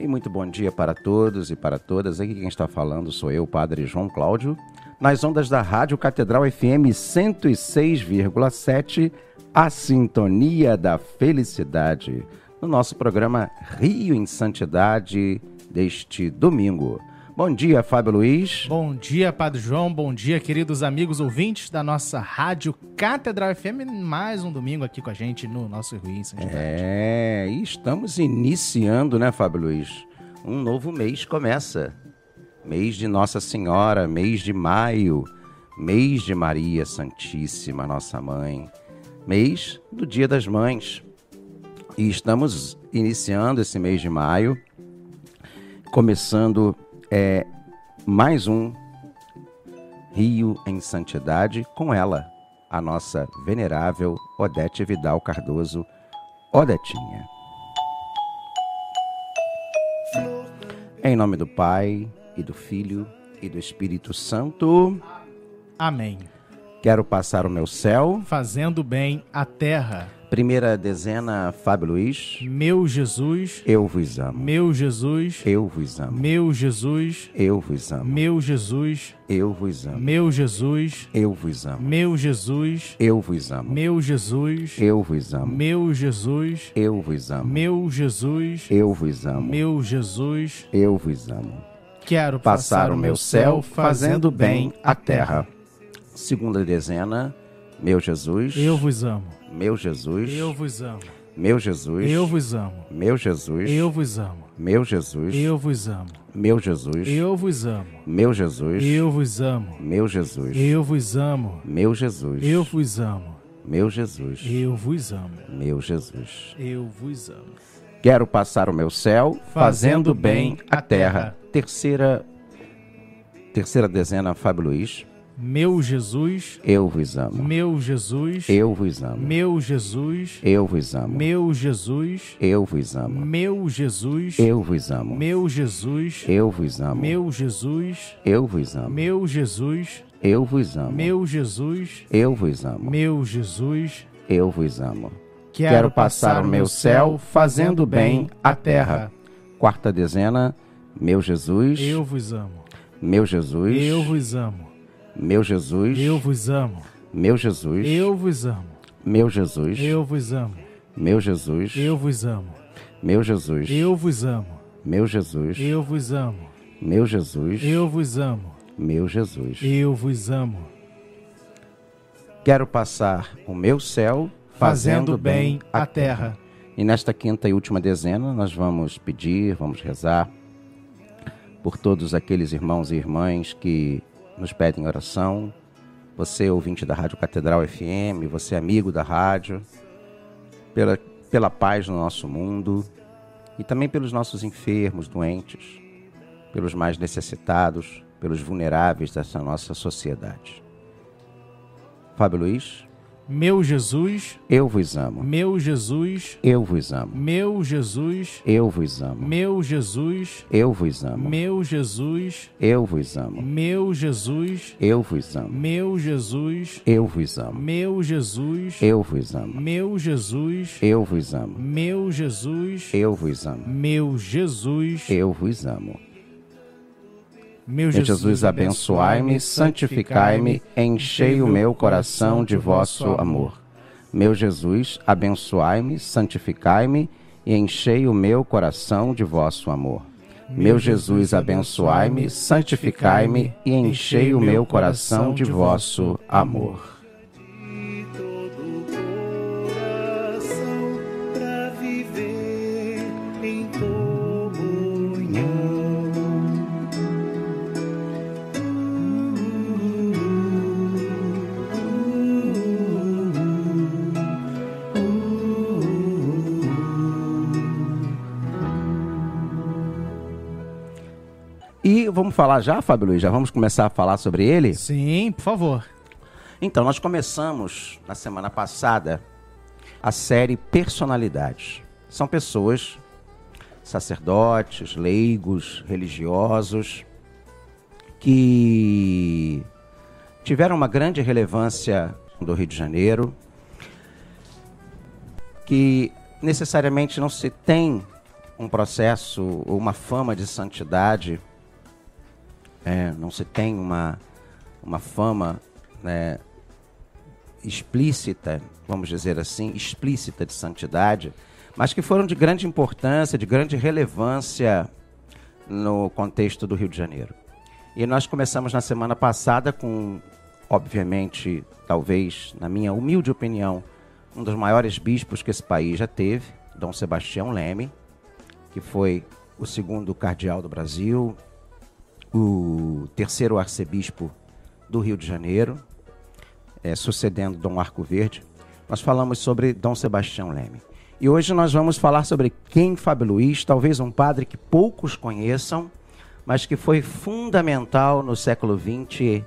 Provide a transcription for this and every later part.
E muito bom dia para todos e para todas. Aqui quem está falando sou eu, Padre João Cláudio, nas ondas da Rádio Catedral FM 106,7, a sintonia da felicidade, no nosso programa Rio em Santidade deste domingo. Bom dia, Fábio Luiz. Bom dia, Padre João. Bom dia, queridos amigos ouvintes da nossa Rádio Catedral FM. Mais um domingo aqui com a gente no nosso em Santidade. É, e estamos iniciando, né, Fábio Luiz? Um novo mês começa. Mês de Nossa Senhora, mês de maio, mês de Maria Santíssima, nossa mãe. Mês do Dia das Mães. E estamos iniciando esse mês de maio, começando é mais um Rio em Santidade com ela, a nossa venerável Odete Vidal Cardoso, Odetinha. Em nome do Pai e do Filho e do Espírito Santo. Amém. Quero passar o meu céu. Fazendo bem a terra. Primeira dezena, Fábio Luiz. Meu Jesus. Eu vos amo. Meu Jesus. Eu vos amo. Meu Jesus. Eu vos amo. Meu Jesus. Eu vos amo. Meu Jesus. Eu vos amo. Meu Jesus. Eu vos amo. Meu Jesus. Eu vos amo. Meu Jesus. Eu vos amo. Meu Jesus. Eu vos amo. Meu Jesus. Eu vos amo. Quero Passar o meu céu fazendo bem a terra. Segunda dezena, meu Jesus. Eu vos amo. Meu Jesus. Eu vos amo. Meu Jesus. Eu vos amo. Meu Jesus. Eu vos amo. Meu Jesus. Eu vos amo. Meu Jesus. Eu vos amo. Meu Jesus. Eu vos amo. Meu Jesus. Eu vos amo. Meu Jesus. Eu vos amo. Meu Jesus. Eu vos amo. Meu Jesus. Eu vos amo. Quero passar o meu céu fazendo bem a terra. Terceira terceira dezena, Fábio Luiz. Meu Jesus. Eu vos amo. Meu Jesus. Eu vos amo. Meu Jesus. Eu vos amo. Meu Jesus. Eu vos amo. Meu Jesus. Eu vos amo. Meu Jesus. Eu vos amo. Meu Jesus. Eu vos amo. Meu Jesus. Eu vos amo. Meu Jesus. Eu vos amo. Meu Jesus. Eu vos amo. Quero passar o meu céu fazendo bem a terra. Quarta dezena, meu Jesus. Eu vos amo. Meu Jesus. Eu vos amo. Meu Jesus. Eu vos amo. Meu Jesus. Eu vos amo. Meu Jesus. Eu vos amo. Meu Jesus. Eu vos amo. Meu Jesus. Eu vos amo. Meu Jesus. Eu vos amo. Meu Jesus. Eu vos amo. Meu Jesus. Eu vos amo. Quero passar o meu céu Fazendo bem a terra. E nesta quinta e última dezena, nós vamos pedir, vamos rezar por todos aqueles irmãos e irmãs que nos pedem oração. Você, ouvinte da Rádio Catedral FM, você, amigo da rádio, pela, pela paz no nosso mundo e também pelos nossos enfermos, doentes, pelos mais necessitados, pelos vulneráveis dessa nossa sociedade. Fábio Luiz. Meu Jesus, eu vos amo. Meu Jesus, eu vos amo. Meu Jesus, eu vos amo. Meu Jesus, eu vos amo. Meu Jesus, eu vos amo. Meu Jesus, eu vos amo. Meu Jesus, eu vos amo. Meu Jesus, eu vos amo. Meu Jesus, eu vos amo. Meu Jesus, eu vos amo. Meu Jesus, eu vos amo. Meu Jesus, Jesus abençoai-me, santificai-me, enchei o meu coração de vosso amor. Meu Jesus, abençoai-me, santificai-me e enchei o meu coração de vosso amor. Meu Jesus, abençoai-me, santificai-me e enchei o meu coração de vosso amor. Vamos falar já, Fábio Luiz? Já vamos começar a falar sobre ele? Sim, por favor. Então, nós começamos na semana passada a série Personalidades. São pessoas, sacerdotes, leigos, religiosos, que tiveram uma grande relevância do Rio de Janeiro, que necessariamente não se tem um processo ou uma fama de santidade, é, não se tem uma, uma fama né, explícita, vamos dizer assim, explícita de santidade, mas que foram de grande importância, de grande relevância no contexto do Rio de Janeiro. E nós começamos na semana passada com, obviamente, talvez, na minha humilde opinião, um dos maiores bispos que esse país já teve, Dom Sebastião Leme, que foi o segundo cardeal do Brasil, o terceiro arcebispo do Rio de Janeiro, é, sucedendo Dom Arco Verde. Nós falamos sobre Dom Sebastião Leme. E hoje nós vamos falar sobre quem Fábio Luiz, talvez um padre que poucos conheçam, mas que foi fundamental no século XX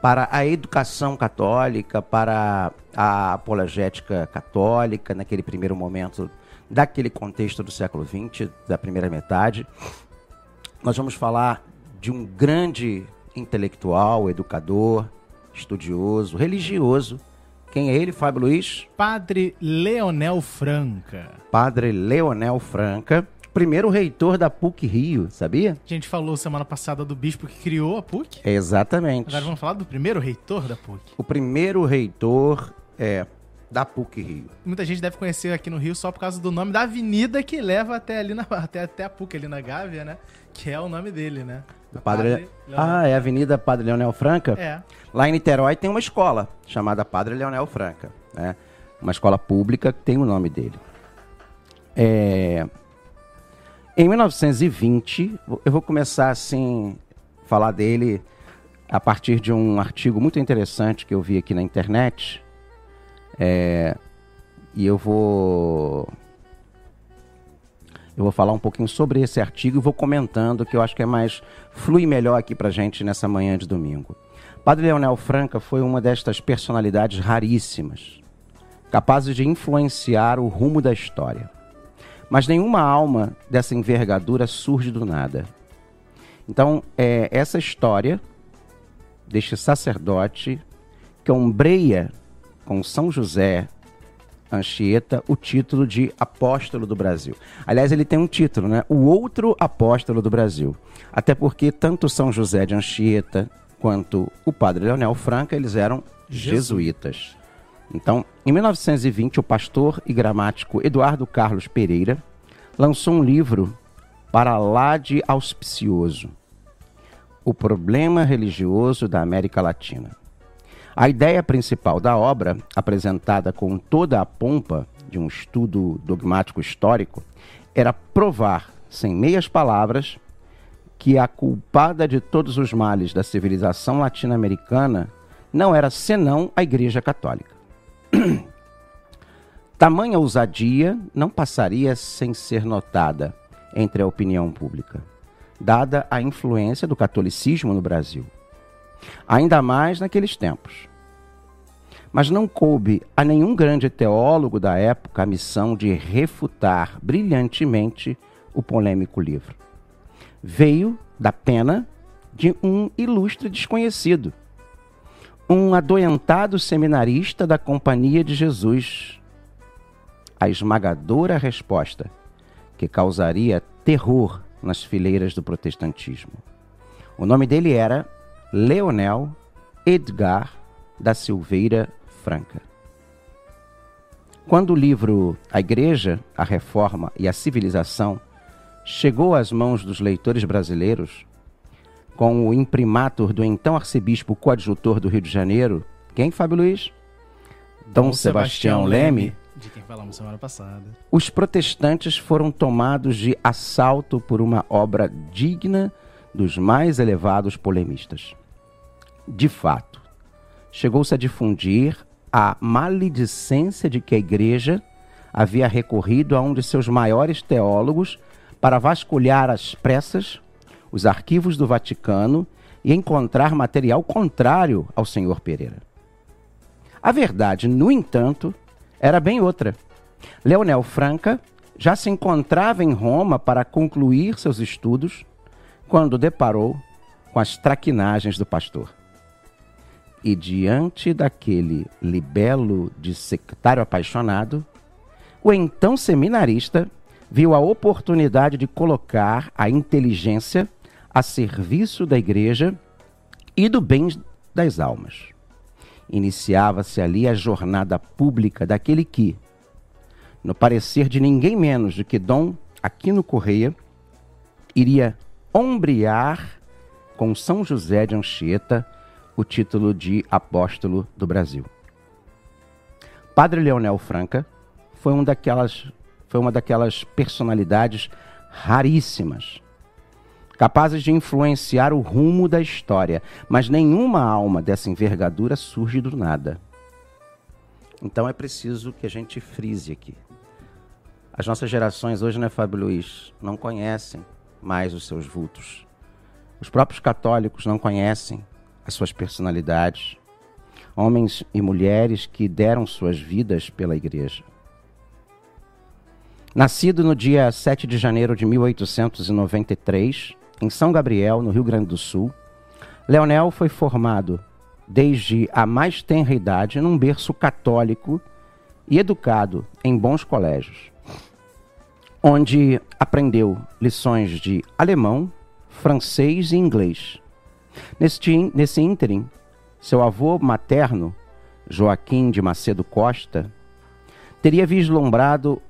para a educação católica, para a apologética católica, naquele primeiro momento daquele contexto do século XX, da primeira metade. Nós vamos falar de um grande intelectual, educador, estudioso, religioso. Quem é ele, Fábio Luiz? Padre Leonel Franca. Padre Leonel Franca, primeiro reitor da PUC Rio, sabia? A gente falou semana passada do bispo que criou a PUC. Exatamente. Agora vamos falar do primeiro reitor da PUC. O primeiro reitor é da PUC Rio. Muita gente deve conhecer aqui no Rio só por causa do nome da avenida que leva até ali na, até, até a PUC ali na Gávea, né? Que é o nome dele, né? O padre... Ah, é a Avenida Padre Leonel Franca? É. Lá em Niterói tem uma escola chamada Padre Leonel Franca, né? Uma escola pública que tem o nome dele. É... Em 1920, eu vou começar assim falar dele a partir de um artigo muito interessante que eu vi aqui na internet. É... E eu vou eu vou falar um pouquinho sobre esse artigo e vou comentando, que eu acho que é mais flui melhor aqui para gente nessa manhã de domingo. Padre Leonel Franca foi uma destas personalidades raríssimas, capazes de influenciar o rumo da história. Mas nenhuma alma dessa envergadura surge do nada. Então, é essa história deste sacerdote que ombreia com São José Anchieta o título de apóstolo do Brasil. Aliás, ele tem um título, né? O outro apóstolo do Brasil. Até porque tanto São José de Anchieta quanto o padre Leonel Franca, eles eram jesuítas. Então, em 1920, o pastor e gramático Eduardo Carlos Pereira lançou um livro para lá de auspicioso, O Problema Religioso da América Latina. A ideia principal da obra, apresentada com toda a pompa de um estudo dogmático histórico, era provar, sem meias palavras, que a culpada de todos os males da civilização latino-americana não era senão a Igreja Católica. Tamanha ousadia não passaria sem ser notada entre a opinião pública, dada a influência do catolicismo no Brasil ainda mais naqueles tempos. Mas não coube a nenhum grande teólogo da época a missão de refutar brilhantemente o polêmico livro. Veio da pena de um ilustre desconhecido, um adoentado seminarista da Companhia de Jesus. A esmagadora resposta que causaria terror nas fileiras do protestantismo. O nome dele era Leonel Edgar da Silveira Franca. Quando o livro A Igreja, a Reforma e a Civilização chegou às mãos dos leitores brasileiros, com o imprimatur do então arcebispo coadjutor do Rio de Janeiro, quem, Fábio Luiz? Dom, Dom Sebastião, Sebastião Leme, Leme, de quem falamos semana passada. Os protestantes foram tomados de assalto por uma obra digna dos mais elevados polemistas de fato, chegou-se a difundir a maledicência de que a igreja havia recorrido a um de seus maiores teólogos para vasculhar às pressas os arquivos do Vaticano e encontrar material contrário ao senhor Pereira. A verdade, no entanto, era bem outra. Leonel Franca já se encontrava em Roma para concluir seus estudos quando deparou com as traquinagens do pastor. E diante daquele libelo de sectário apaixonado, o então seminarista viu a oportunidade de colocar a inteligência a serviço da igreja e do bem das almas. Iniciava-se ali a jornada pública daquele que, no parecer de ninguém menos do que Dom Aquino Correia, iria ombrear com São José de Anchieta o título de apóstolo do Brasil. Padre Leonel Franca foi, um daquelas, foi uma daquelas personalidades raríssimas, capazes de influenciar o rumo da história, mas nenhuma alma dessa envergadura surge do nada. Então é preciso que a gente frise aqui. As nossas gerações hoje, né, Fábio Luiz, não conhecem mais os seus vultos. Os próprios católicos não conhecem as suas personalidades. Homens e mulheres que deram suas vidas pela igreja. Nascido no dia 7 de janeiro de 1893, em São Gabriel, no Rio Grande do Sul, Leonel foi formado desde a mais tenra idade num berço católico e educado em bons colégios onde aprendeu lições de alemão, francês e inglês. Neste, nesse ínterim, seu avô materno, Joaquim de Macedo Costa, teria vislumbrado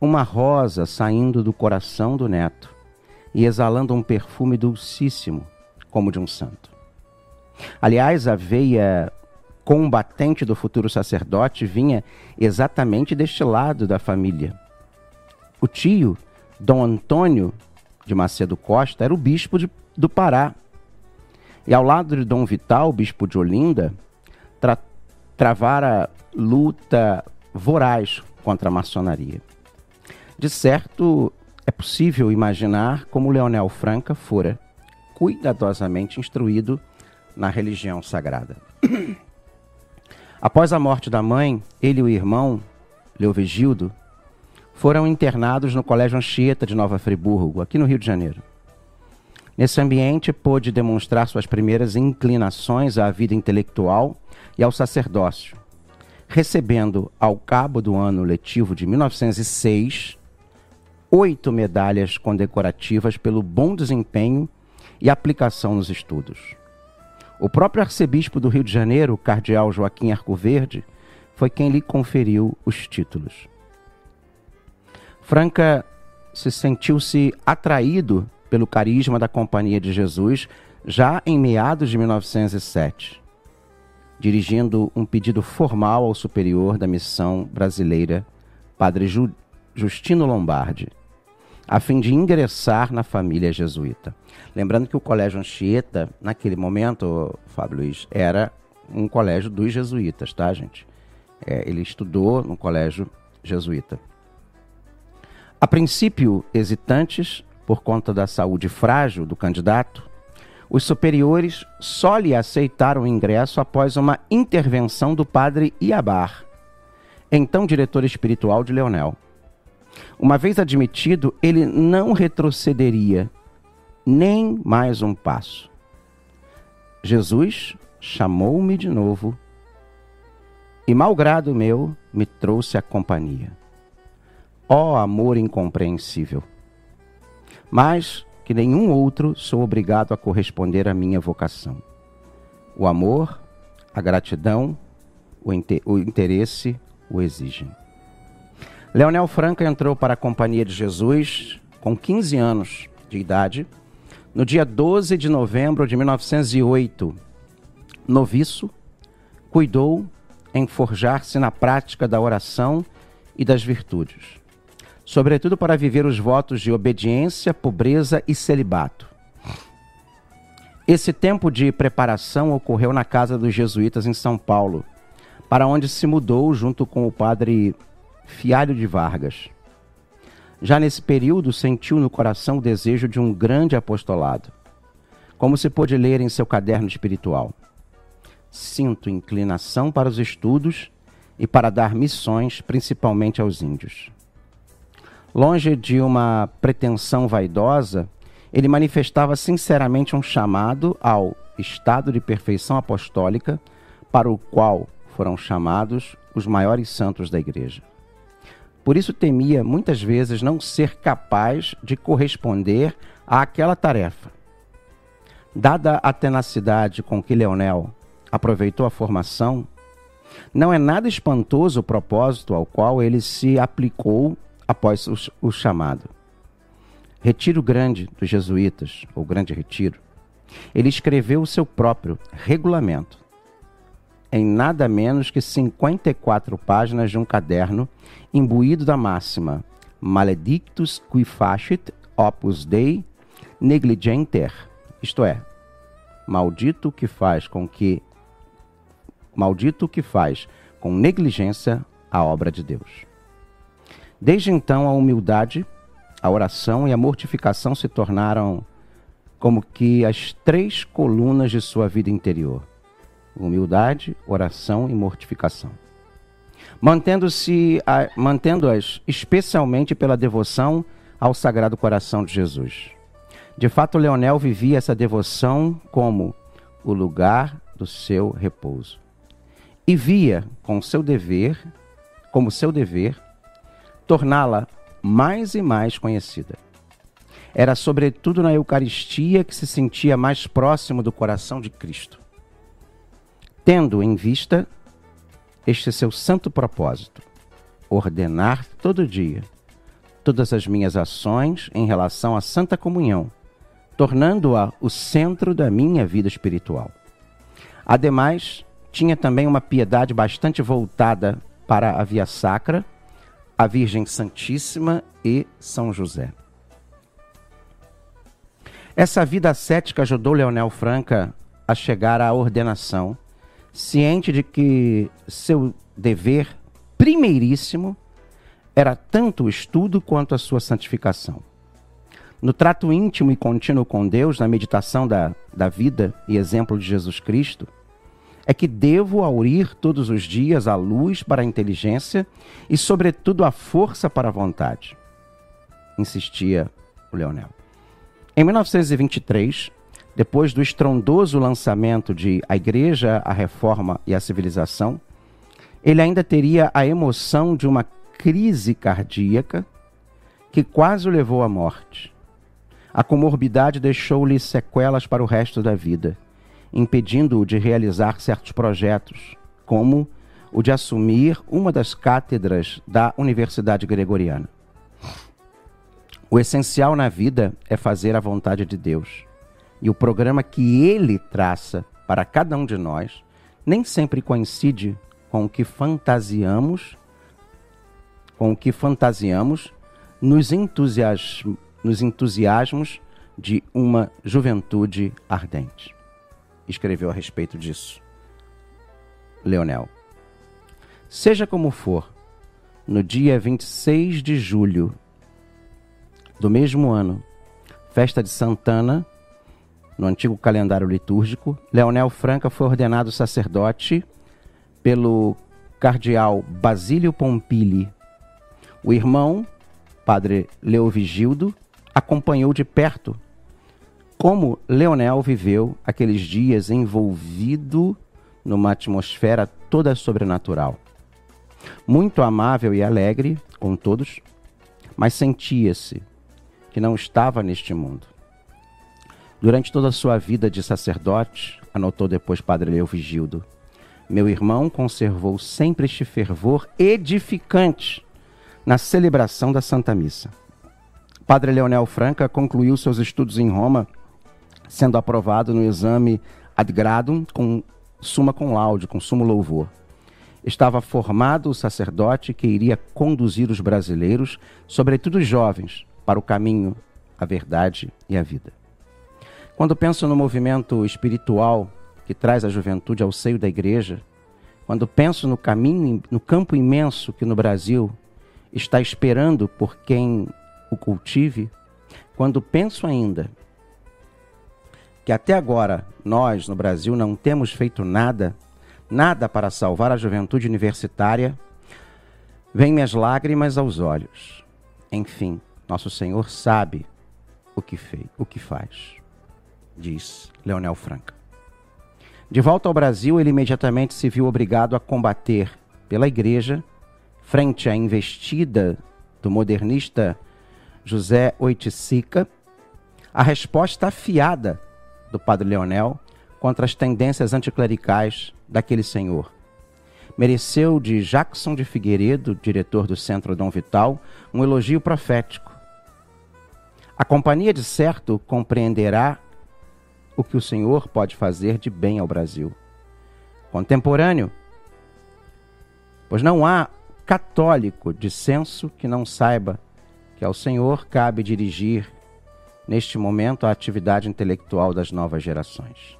uma rosa saindo do coração do neto e exalando um perfume dulcíssimo, como de um santo. Aliás, a veia combatente do futuro sacerdote vinha exatamente deste lado da família o tio, Dom Antônio de Macedo Costa, era o bispo de, do Pará. E ao lado de Dom Vital, bispo de Olinda, tra, travara luta voraz contra a maçonaria. De certo, é possível imaginar como Leonel Franca fora cuidadosamente instruído na religião sagrada. Após a morte da mãe, ele e o irmão, Leovigildo, foram internados no Colégio Anchieta de Nova Friburgo, aqui no Rio de Janeiro. Nesse ambiente, pôde demonstrar suas primeiras inclinações à vida intelectual e ao sacerdócio, recebendo, ao cabo do ano letivo de 1906, oito medalhas condecorativas pelo bom desempenho e aplicação nos estudos. O próprio arcebispo do Rio de Janeiro, cardeal Joaquim Arcoverde, foi quem lhe conferiu os títulos. Franca se sentiu-se atraído pelo carisma da Companhia de Jesus já em meados de 1907, dirigindo um pedido formal ao superior da missão brasileira, Padre Ju Justino Lombardi, a fim de ingressar na família jesuíta. Lembrando que o Colégio Anchieta, naquele momento, Fábio Luiz, era um colégio dos jesuítas, tá, gente? É, ele estudou no colégio jesuíta. A princípio, hesitantes, por conta da saúde frágil do candidato, os superiores só lhe aceitaram o ingresso após uma intervenção do padre Iabar, então diretor espiritual de Leonel. Uma vez admitido, ele não retrocederia nem mais um passo. Jesus chamou-me de novo e, malgrado meu, me trouxe a companhia. Ó oh, amor incompreensível! Mas que nenhum outro sou obrigado a corresponder à minha vocação. O amor, a gratidão, o, inter o interesse o exigem. Leonel Franca entrou para a Companhia de Jesus com 15 anos de idade, no dia 12 de novembro de 1908. Noviço, cuidou em forjar-se na prática da oração e das virtudes sobretudo para viver os votos de obediência, pobreza e celibato. Esse tempo de preparação ocorreu na casa dos jesuítas em São Paulo, para onde se mudou junto com o padre Fialho de Vargas. Já nesse período, sentiu no coração o desejo de um grande apostolado. como se pôde ler em seu caderno espiritual. Sinto inclinação para os estudos e para dar missões, principalmente aos índios. Longe de uma pretensão vaidosa, ele manifestava sinceramente um chamado ao estado de perfeição apostólica para o qual foram chamados os maiores santos da igreja. Por isso temia muitas vezes não ser capaz de corresponder àquela tarefa. Dada a tenacidade com que Leonel aproveitou a formação, não é nada espantoso o propósito ao qual ele se aplicou após o, o chamado. Retiro Grande dos Jesuítas, ou Grande Retiro, ele escreveu o seu próprio regulamento, em nada menos que 54 páginas de um caderno imbuído da máxima Maledictus qui facit opus Dei negligenter, isto é, maldito que faz com que maldito que faz com negligência a obra de Deus. Desde então a humildade, a oração e a mortificação se tornaram como que as três colunas de sua vida interior: humildade, oração e mortificação. Mantendo-se, mantendo-as especialmente pela devoção ao Sagrado Coração de Jesus. De fato, Leonel vivia essa devoção como o lugar do seu repouso. E via com seu dever, como seu dever, torná-la mais e mais conhecida. Era sobretudo na Eucaristia que se sentia mais próximo do coração de Cristo. Tendo em vista este seu santo propósito, ordenar todo dia todas as minhas ações em relação à Santa Comunhão, tornando-a o centro da minha vida espiritual. Ademais, tinha também uma piedade bastante voltada para a via sacra, a Virgem Santíssima e São José. Essa vida ascética ajudou Leonel Franca a chegar à ordenação, ciente de que seu dever primeiríssimo era tanto o estudo quanto a sua santificação. No trato íntimo e contínuo com Deus, na meditação da, da vida e exemplo de Jesus Cristo, é que devo aurir todos os dias a luz para a inteligência e, sobretudo, a força para a vontade, insistia o Leonel. Em 1923, depois do estrondoso lançamento de A Igreja, a Reforma e a Civilização, ele ainda teria a emoção de uma crise cardíaca que quase o levou à morte. A comorbidade deixou-lhe sequelas para o resto da vida impedindo-o de realizar certos projetos, como o de assumir uma das cátedras da Universidade Gregoriana. O essencial na vida é fazer a vontade de Deus. E o programa que ele traça para cada um de nós nem sempre coincide com o que fantasiamos, com o que fantasiamos nos, nos entusiasmos de uma juventude ardente escreveu a respeito disso. Leonel. Seja como for, no dia 26 de julho do mesmo ano, festa de Santana, no antigo calendário litúrgico, Leonel Franca foi ordenado sacerdote pelo cardeal Basílio Pompili. O irmão, padre Leovigildo, acompanhou de perto como Leonel viveu aqueles dias envolvido numa atmosfera toda sobrenatural. Muito amável e alegre com todos, mas sentia-se que não estava neste mundo. Durante toda a sua vida de sacerdote, anotou depois Padre Leovigildo, meu irmão conservou sempre este fervor edificante na celebração da Santa Missa. Padre Leonel Franca concluiu seus estudos em Roma sendo aprovado no exame ad gradum com suma com laude, com sumo louvor. Estava formado o sacerdote que iria conduzir os brasileiros, sobretudo os jovens, para o caminho, a verdade e a vida. Quando penso no movimento espiritual que traz a juventude ao seio da igreja, quando penso no caminho, no campo imenso que no Brasil está esperando por quem o cultive, quando penso ainda que até agora nós, no Brasil, não temos feito nada, nada para salvar a juventude universitária, vêm minhas lágrimas aos olhos. Enfim, nosso Senhor sabe o que fez, o que faz, diz Leonel Franca. De volta ao Brasil, ele imediatamente se viu obrigado a combater pela igreja, frente à investida do modernista José Oiticica, a resposta afiada do padre Leonel contra as tendências anticlericais daquele senhor. Mereceu de Jackson de Figueiredo, diretor do Centro Dom Vital, um elogio profético. A companhia de certo compreenderá o que o Senhor pode fazer de bem ao Brasil. Contemporâneo, pois não há católico de senso que não saiba que ao Senhor cabe dirigir neste momento, a atividade intelectual das novas gerações.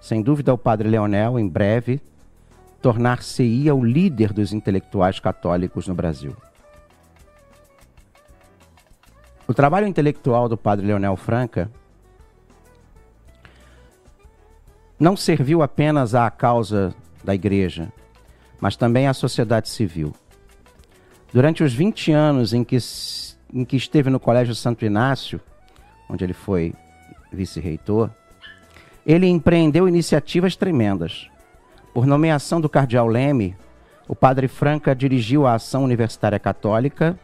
Sem dúvida, o padre Leonel, em breve, tornar-se-ia o líder dos intelectuais católicos no Brasil. O trabalho intelectual do padre Leonel Franca não serviu apenas à causa da igreja, mas também à sociedade civil. Durante os 20 anos em que em que esteve no Colégio Santo Inácio, onde ele foi vice-reitor, ele empreendeu iniciativas tremendas. Por nomeação do cardeal Leme, o padre Franca dirigiu a Ação Universitária Católica,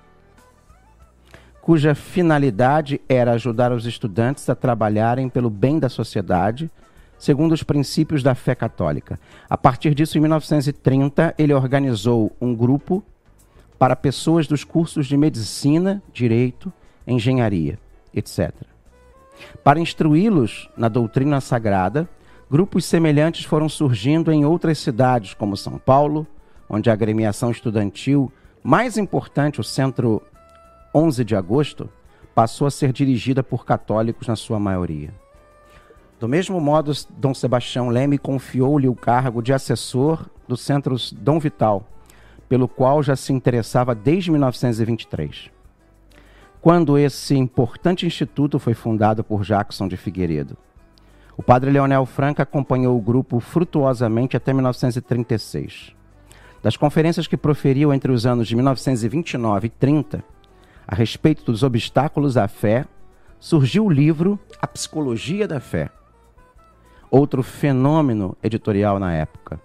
cuja finalidade era ajudar os estudantes a trabalharem pelo bem da sociedade, segundo os princípios da fé católica. A partir disso, em 1930, ele organizou um grupo para pessoas dos cursos de medicina, direito, engenharia, etc. Para instruí-los na doutrina sagrada, grupos semelhantes foram surgindo em outras cidades, como São Paulo, onde a agremiação estudantil mais importante, o Centro 11 de Agosto, passou a ser dirigida por católicos na sua maioria. Do mesmo modo, Dom Sebastião Leme confiou-lhe o cargo de assessor do Centro Dom Vital, pelo qual já se interessava desde 1923, quando esse importante instituto foi fundado por Jackson de Figueiredo. O padre Leonel Franca acompanhou o grupo frutuosamente até 1936. Das conferências que proferiu entre os anos de 1929 e 30 a respeito dos obstáculos à fé, surgiu o livro A Psicologia da Fé, outro fenômeno editorial na época.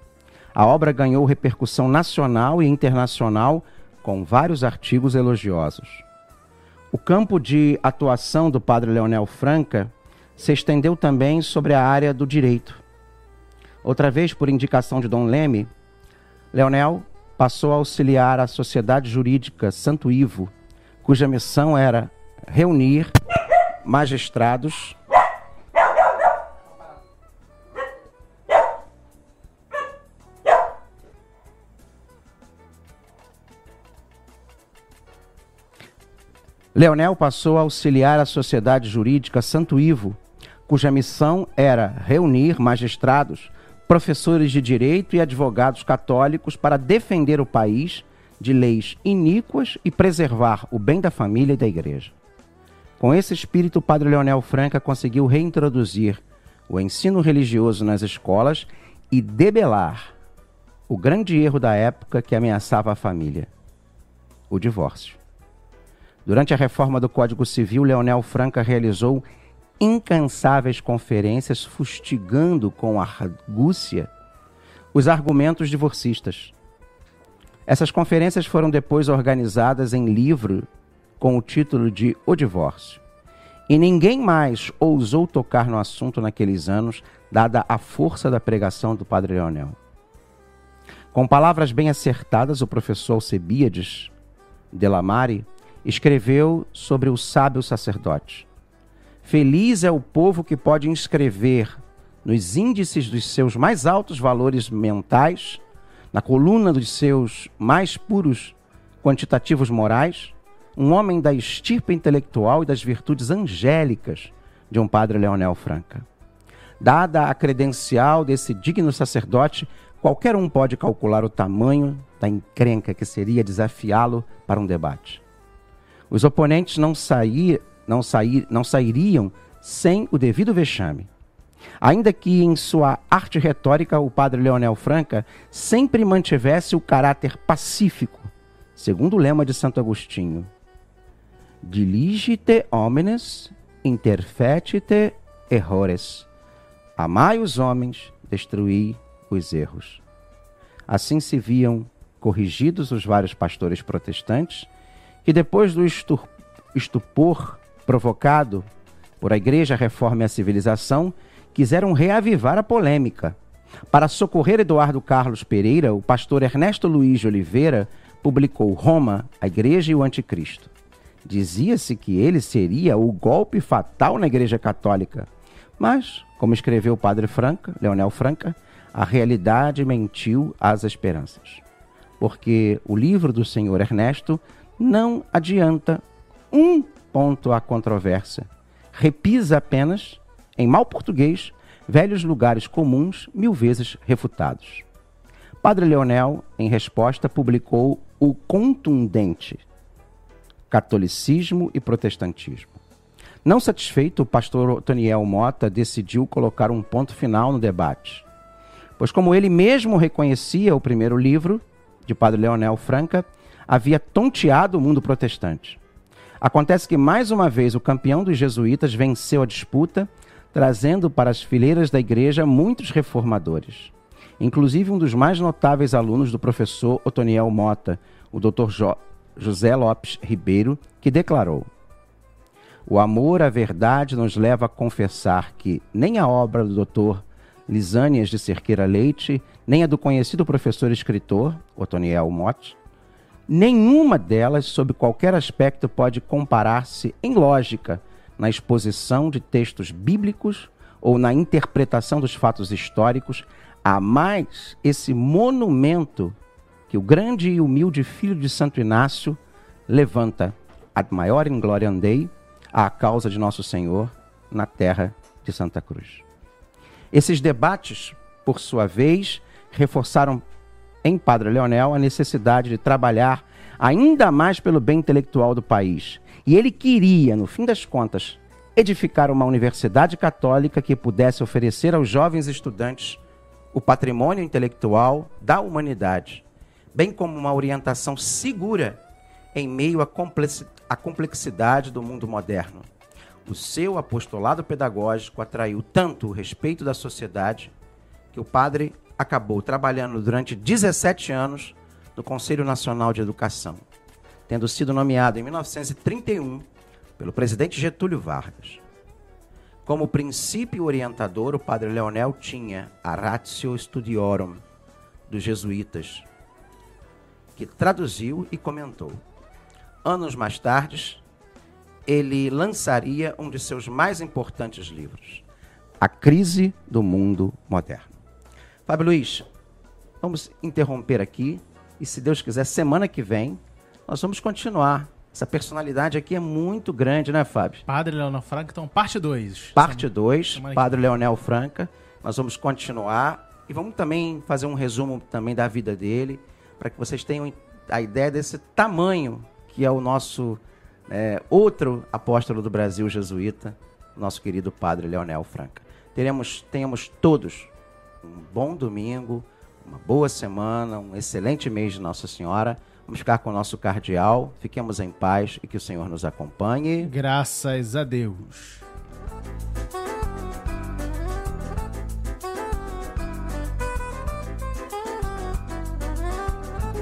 A obra ganhou repercussão nacional e internacional com vários artigos elogiosos. O campo de atuação do padre Leonel Franca se estendeu também sobre a área do direito. Outra vez, por indicação de Dom Leme, Leonel passou a auxiliar a Sociedade Jurídica Santo Ivo, cuja missão era reunir magistrados Leonel passou a auxiliar a Sociedade Jurídica Santo Ivo, cuja missão era reunir magistrados, professores de direito e advogados católicos para defender o país de leis iníquas e preservar o bem da família e da igreja. Com esse espírito, o padre Leonel Franca conseguiu reintroduzir o ensino religioso nas escolas e debelar o grande erro da época que ameaçava a família: o divórcio. Durante a reforma do Código Civil, Leonel Franca realizou incansáveis conferências fustigando com argúcia os argumentos divorcistas. Essas conferências foram depois organizadas em livro com o título de O Divórcio. E ninguém mais ousou tocar no assunto naqueles anos, dada a força da pregação do padre Leonel. Com palavras bem acertadas, o professor Alcebiades Delamare escreveu sobre o sábio sacerdote. Feliz é o povo que pode inscrever nos índices dos seus mais altos valores mentais, na coluna dos seus mais puros quantitativos morais, um homem da estirpe intelectual e das virtudes angélicas de um padre Leonel Franca. Dada a credencial desse digno sacerdote, qualquer um pode calcular o tamanho da encrenca que seria desafiá-lo para um debate. Os oponentes não, sair, não, sair, não sairiam sem o devido vexame. Ainda que em sua arte retórica o padre Leonel Franca sempre mantivesse o caráter pacífico, segundo o lema de Santo Agostinho: Diligite homines, interfetite errores. Amai os homens, destruí os erros. Assim se viam corrigidos os vários pastores protestantes que, depois do estupor provocado por a Igreja Reforma e a Civilização, quiseram reavivar a polêmica. Para socorrer Eduardo Carlos Pereira, o pastor Ernesto Luiz de Oliveira publicou Roma, a Igreja e o Anticristo. Dizia-se que ele seria o golpe fatal na Igreja Católica. Mas, como escreveu o padre Franca, Leonel Franca, a realidade mentiu às esperanças. Porque o livro do senhor Ernesto não adianta um ponto à controvérsia. Repisa apenas, em mau português, velhos lugares comuns mil vezes refutados. Padre Leonel, em resposta, publicou o contundente catolicismo e protestantismo. Não satisfeito, o pastor Otoniel Mota decidiu colocar um ponto final no debate. Pois, como ele mesmo reconhecia o primeiro livro, de Padre Leonel Franca, havia tonteado o mundo protestante. Acontece que, mais uma vez, o campeão dos jesuítas venceu a disputa, trazendo para as fileiras da igreja muitos reformadores. Inclusive um dos mais notáveis alunos do professor Otoniel Mota, o Dr. Jo José Lopes Ribeiro, que declarou: O amor à verdade nos leva a confessar que nem a obra do Dr. Lisânias de Cerqueira Leite, nem a do conhecido professor e escritor, Otoniel Motte, nenhuma delas, sob qualquer aspecto, pode comparar-se em lógica na exposição de textos bíblicos ou na interpretação dos fatos históricos, a mais esse monumento que o grande e humilde filho de Santo Inácio levanta a maior glória andei à causa de nosso Senhor na terra de Santa Cruz. Esses debates, por sua vez, reforçaram em Padre Leonel a necessidade de trabalhar ainda mais pelo bem intelectual do país. E ele queria, no fim das contas, edificar uma universidade católica que pudesse oferecer aos jovens estudantes o patrimônio intelectual da humanidade bem como uma orientação segura em meio à complexidade do mundo moderno. O seu apostolado pedagógico atraiu tanto o respeito da sociedade que o padre acabou trabalhando durante 17 anos no Conselho Nacional de Educação, tendo sido nomeado em 1931 pelo presidente Getúlio Vargas. Como princípio orientador, o padre Leonel tinha a Ratio Studiorum dos jesuítas, que traduziu e comentou. Anos mais tarde, ele lançaria um de seus mais importantes livros, A Crise do Mundo Moderno. Fábio Luiz, vamos interromper aqui e, se Deus quiser, semana que vem, nós vamos continuar. Essa personalidade aqui é muito grande, né, Fábio? Padre Leonel Franca, então, parte 2. Parte 2, Padre Leonel Franca. Nós vamos continuar e vamos também fazer um resumo também da vida dele para que vocês tenham a ideia desse tamanho que é o nosso é, outro apóstolo do Brasil jesuíta, nosso querido Padre Leonel Franca. Teremos, tenhamos todos um bom domingo, uma boa semana, um excelente mês de Nossa Senhora. Vamos ficar com o nosso cardeal. Fiquemos em paz e que o Senhor nos acompanhe. Graças a Deus.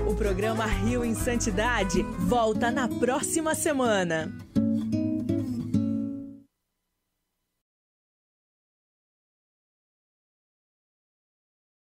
O programa Rio em Santidade volta na próxima semana.